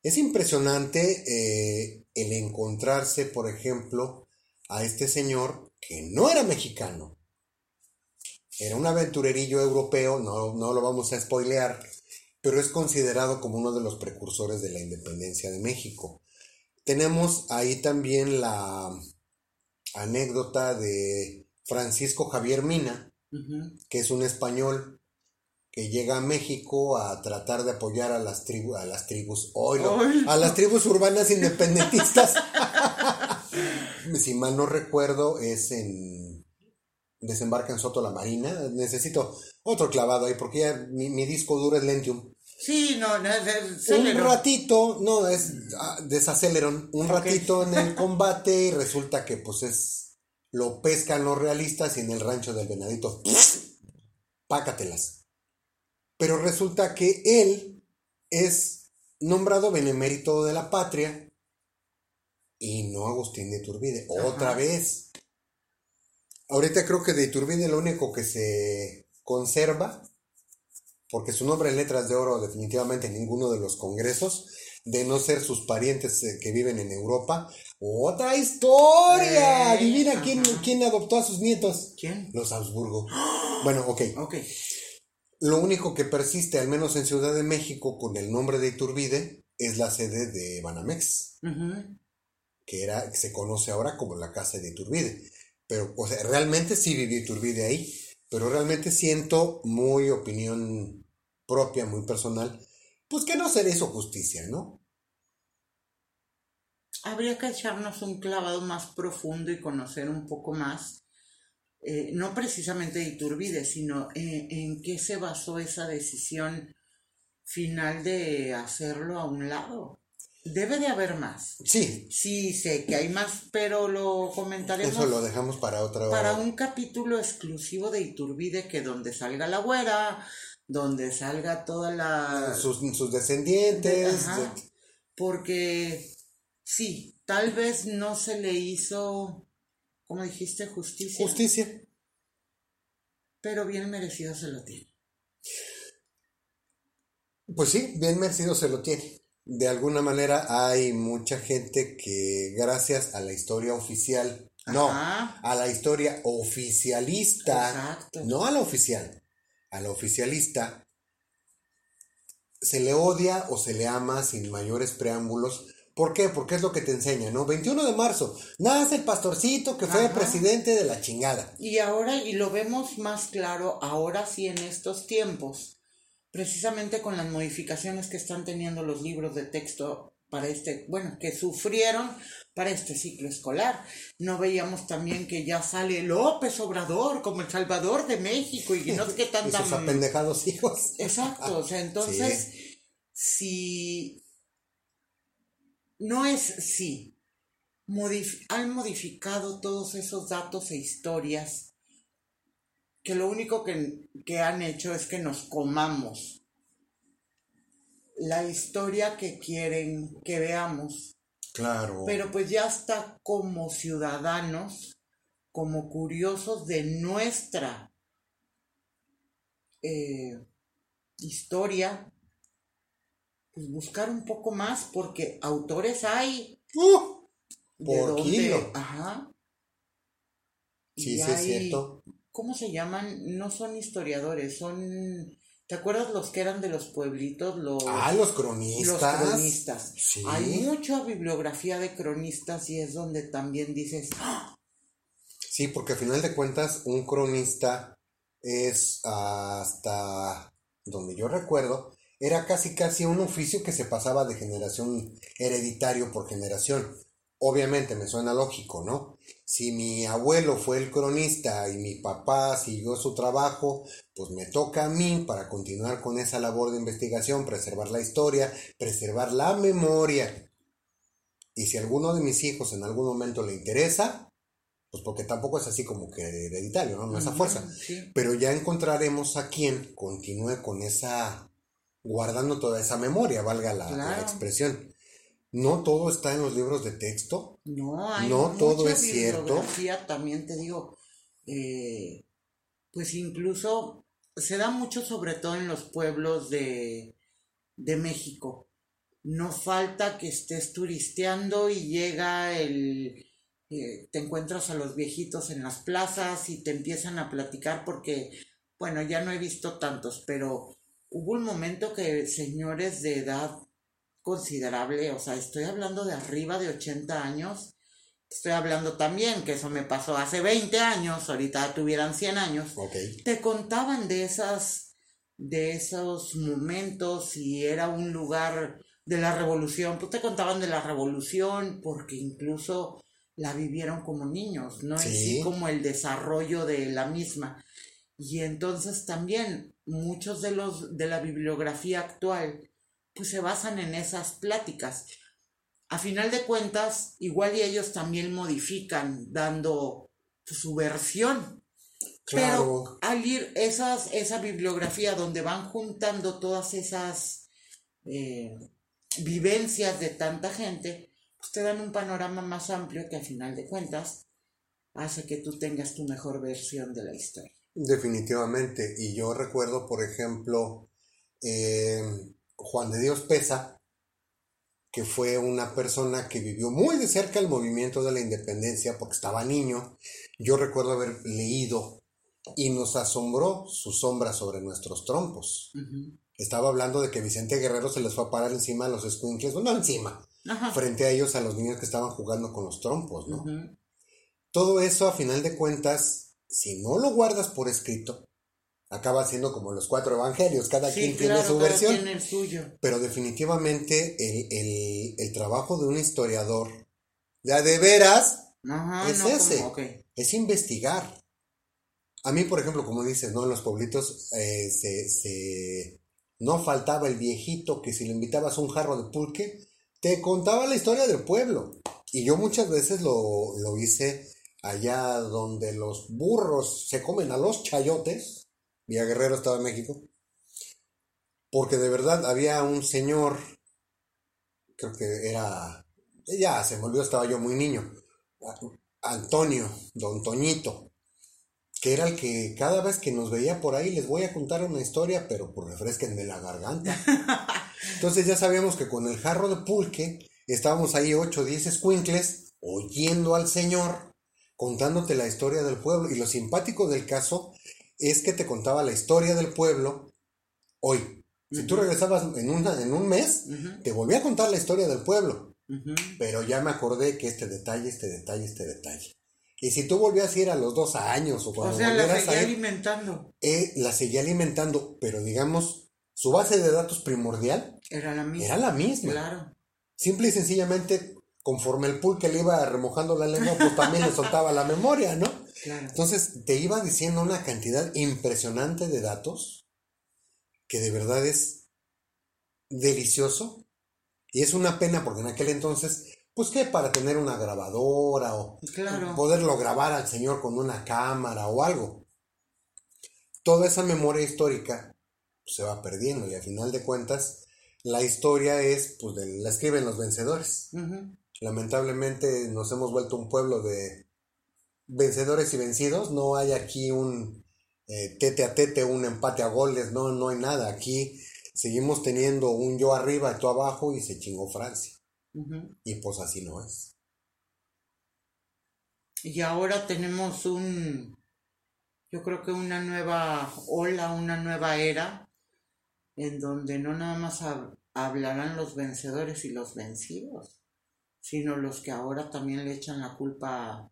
Es impresionante eh, el encontrarse, por ejemplo, a este señor que no era mexicano. Era un aventurerillo europeo, no, no lo vamos a spoilear, pero es considerado como uno de los precursores de la independencia de México. Tenemos ahí también la anécdota de Francisco Javier Mina, que es un español que llega a México a tratar de apoyar a las tribus, a las tribus, oílo, Oílo. a las tribus urbanas independentistas. si mal no recuerdo, es en desembarca en Soto la Marina. Necesito otro clavado ahí porque ya mi, mi disco duro es Lentium. Sí, no, no, es- Un ratito, no, es ah, desaceleron, un ratito en el combate y resulta que pues es, lo pescan los realistas y en el rancho del venadito, pácatelas. Pero resulta que él es nombrado benemérito de la patria y no Agustín de Iturbide, otra vez. Ahorita creo que de Iturbide lo único que se conserva porque su nombre en letras de oro definitivamente en ninguno de los congresos, de no ser sus parientes eh, que viven en Europa. ¡Otra historia! Eh, Adivina quién, ajá. quién adoptó a sus nietos. ¿Quién? Los Habsburgo. Bueno, ok. Ok. Lo único que persiste, al menos en Ciudad de México, con el nombre de Iturbide, es la sede de Banamex, Ujú. que era, que se conoce ahora como la casa de Iturbide. Pero, o sea, realmente sí vivió Iturbide ahí, pero realmente siento muy opinión propia, muy personal, pues que no se le hizo justicia, ¿no? Habría que echarnos un clavado más profundo y conocer un poco más, eh, no precisamente de Iturbide, sino en, en qué se basó esa decisión final de hacerlo a un lado. Debe de haber más. Sí, Sí, sé que hay más, pero lo comentaremos eso lo dejamos para otra para un capítulo exclusivo de Iturbide que donde salga la güera, donde salga toda la... Sus, sus descendientes. Ajá, porque sí, tal vez no se le hizo, ¿cómo dijiste? Justicia. Justicia. Pero bien merecido se lo tiene. Pues sí, bien merecido se lo tiene. De alguna manera hay mucha gente que gracias a la historia oficial, no, Ajá. a la historia oficialista, Exacto. no a la oficial, a la oficialista, se le odia o se le ama sin mayores preámbulos. ¿Por qué? Porque es lo que te enseña, ¿no? 21 de marzo, nace el pastorcito que fue Ajá. presidente de la chingada. Y ahora, y lo vemos más claro, ahora sí en estos tiempos, precisamente con las modificaciones que están teniendo los libros de texto para este, bueno, que sufrieron para este ciclo escolar. No veíamos también que ya sale López Obrador como el Salvador de México y no tanta... sus apendejados hijos. Exacto, o sea, entonces, si no es si modif- han modificado todos esos datos e historias que lo único que, que han hecho es que nos comamos la historia que quieren que veamos, Claro. pero pues ya está como ciudadanos, como curiosos de nuestra eh, historia, pues buscar un poco más, porque autores hay. ¡Uh! ¿De Por dónde? kilo. Ajá. Sí, Y sí, es cierto. ¿Cómo se llaman? No son historiadores, son... ¿Te acuerdas los que eran de los pueblitos? Los, Ah, los los cronistas. cronistas. Sí. Hay mucha bibliografía de cronistas y es donde también dices, ¡Ah! Sí, porque al final de cuentas, un cronista es hasta donde yo recuerdo, era casi casi un oficio que se pasaba de generación hereditario por generación. Obviamente me suena lógico, ¿no? Si mi abuelo fue el cronista y mi papá siguió su trabajo, pues me toca a mí para continuar con esa labor de investigación, preservar la historia, preservar la memoria. Y si a alguno de mis hijos en algún momento le interesa, pues porque tampoco es así como que hereditario, ¿no? No es a fuerza. Sí. Pero ya encontraremos a quien continúe con esa, guardando toda esa memoria, valga la, la Claro. expresión. No todo está en los libros de texto. No, hay No todo es cierto. También te digo, eh, pues incluso se da mucho sobre todo en los pueblos de, de México. No falta que estés turisteando y llega el... eh, te encuentras a los viejitos en las plazas y te empiezan a platicar porque, bueno, ya no he visto tantos, pero hubo un momento que señores de edad considerable, o sea, estoy hablando de arriba de 80 años, estoy hablando también que eso me pasó hace 20 años, ahorita tuvieran 100 años, Ok. te contaban de esas, de esos momentos y era un lugar de la revolución, pues te contaban de la revolución porque incluso la vivieron como niños, no sí como el desarrollo de la misma. Y entonces también muchos de los de la bibliografía actual pues se basan en esas pláticas. A final de cuentas, igual y ellos también modifican dando pues, su versión. Claro. Pero al ir esas, esa bibliografía donde van juntando todas esas eh, vivencias de tanta gente, pues te dan un panorama más amplio que a final de cuentas hace que tú tengas tu mejor versión de la historia. Definitivamente. Y yo recuerdo, por ejemplo, eh, Juan de Dios Pesa, que fue una persona que vivió muy de cerca el movimiento de la independencia porque estaba niño. Yo recuerdo haber leído y nos asombró su sombra sobre nuestros trompos. Estaba hablando de que Vicente Guerrero se les fue a parar encima a los escuincles, bueno, no encima, Ajá. frente a ellos a los niños que estaban jugando con los trompos, ¿no? Todo eso, a final de cuentas, si no lo guardas por escrito, acaba siendo como los cuatro evangelios, cada Sí, quien tiene su versión. quien el suyo. Pero definitivamente el, el- el trabajo de un historiador, ya de veras, Ajá, Es no, ese. como, es investigar. A mí, por ejemplo, como dices, ¿no? En los pueblitos eh, se, se- no faltaba el viejito que si le invitabas un jarro de pulque, te contaba la historia del pueblo. Y yo muchas veces lo, lo hice allá donde los burros se comen a los chayotes, Villa Guerrero, Estado de México. porque de verdad había un señor, creo que era, ya se me olvidó, estaba yo muy niño, Antonio, don Toñito, que era el que cada vez que nos veía por ahí les voy a contar una historia, pero por pues refresquenme la garganta. Entonces ya sabíamos que con el jarro de pulque estábamos ahí 8 o 10 escuincles oyendo al señor contándote la historia del pueblo. Y lo simpático del caso es que te contaba la historia del pueblo hoy. Si tú regresabas en, una, en un mes, te volvía a contar la historia del pueblo. Pero ya me acordé que este detalle, este detalle, este detalle. Y si tú volvías a ir a los dos años o cuando o sea, la seguía alimentando. Eh, la seguía alimentando, pero digamos, su base de datos primordial era la misma. Era la misma. Claro. Simple y sencillamente, conforme el pulque le iba remojando la lengua, pues también le soltaba la memoria, ¿no? Claro. Entonces, te iba diciendo una cantidad impresionante de datos que de verdad es delicioso. Y es una pena porque en aquel entonces, pues que para tener una grabadora o poderlo grabar al señor con una cámara o algo. Toda esa memoria histórica pues, se va perdiendo y al final de cuentas la historia es, pues la escriben los vencedores. Lamentablemente nos hemos vuelto un pueblo de vencedores y vencidos. No hay aquí un eh, tete a tete, un empate a goles, no, no hay nada. Aquí seguimos teniendo un yo arriba y tú abajo y se chingó Francia. Y pues así no es. Y ahora tenemos un, yo creo que una nueva ola, una nueva era, en donde no nada más hablarán los vencedores y los vencidos, sino los que ahora también le echan la culpa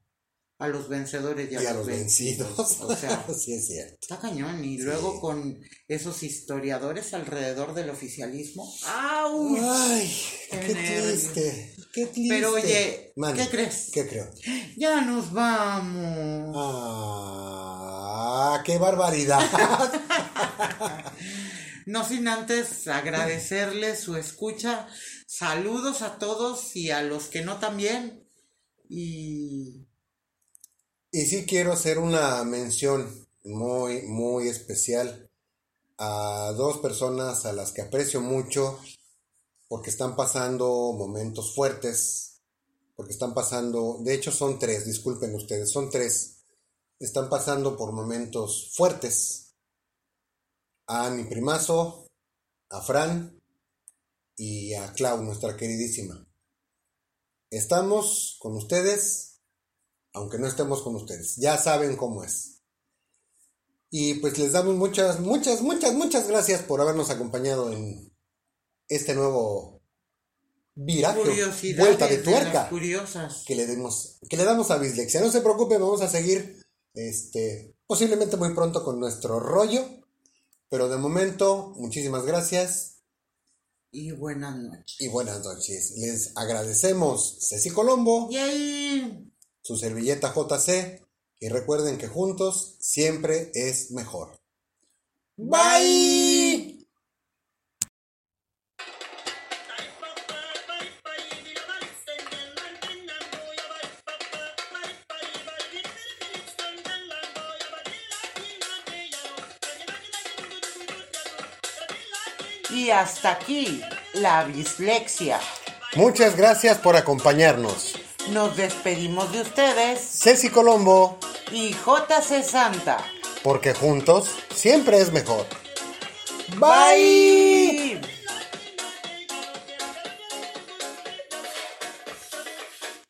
a los vencedores y a, los, vencidos. O sea, sí es cierto. Está cañón. Y luego con esos historiadores alrededor del oficialismo. ¡Ay! ¡Qué, triste! ¡Qué triste! Pero oye, ¿qué crees? ¿Qué creo? Ya nos vamos. ¡Ah! ¡Qué barbaridad! no sin antes agradecerles su escucha. Saludos a todos y a los que no también. Y y sí quiero hacer una mención muy, muy especial a dos personas a las que aprecio mucho porque están pasando momentos fuertes, porque están pasando, de hecho son tres, disculpen ustedes, son tres, están pasando por momentos fuertes. A mi primazo, a Fran y a Clau, nuestra queridísima. Estamos con ustedes aunque no estemos con ustedes. Ya saben cómo es. Y pues les damos muchas, muchas, muchas, muchas gracias por habernos acompañado en este nuevo viraje, vuelta de tuerca curiosas. que le demos, que le damos a Bislexia. No se preocupe, vamos a seguir, este, posiblemente muy pronto con nuestro rollo, pero de momento, muchísimas gracias. Y buenas noches. Y buenas noches. Les agradecemos, Ceci Colombo. Yay su servilleta JC y recuerden que juntos siempre es mejor. Bye. Y hasta aquí la bislexia. Muchas gracias por acompañarnos. Nos despedimos de ustedes. Ceci Colombo. Y JC Santa. Porque juntos siempre es mejor. Bye.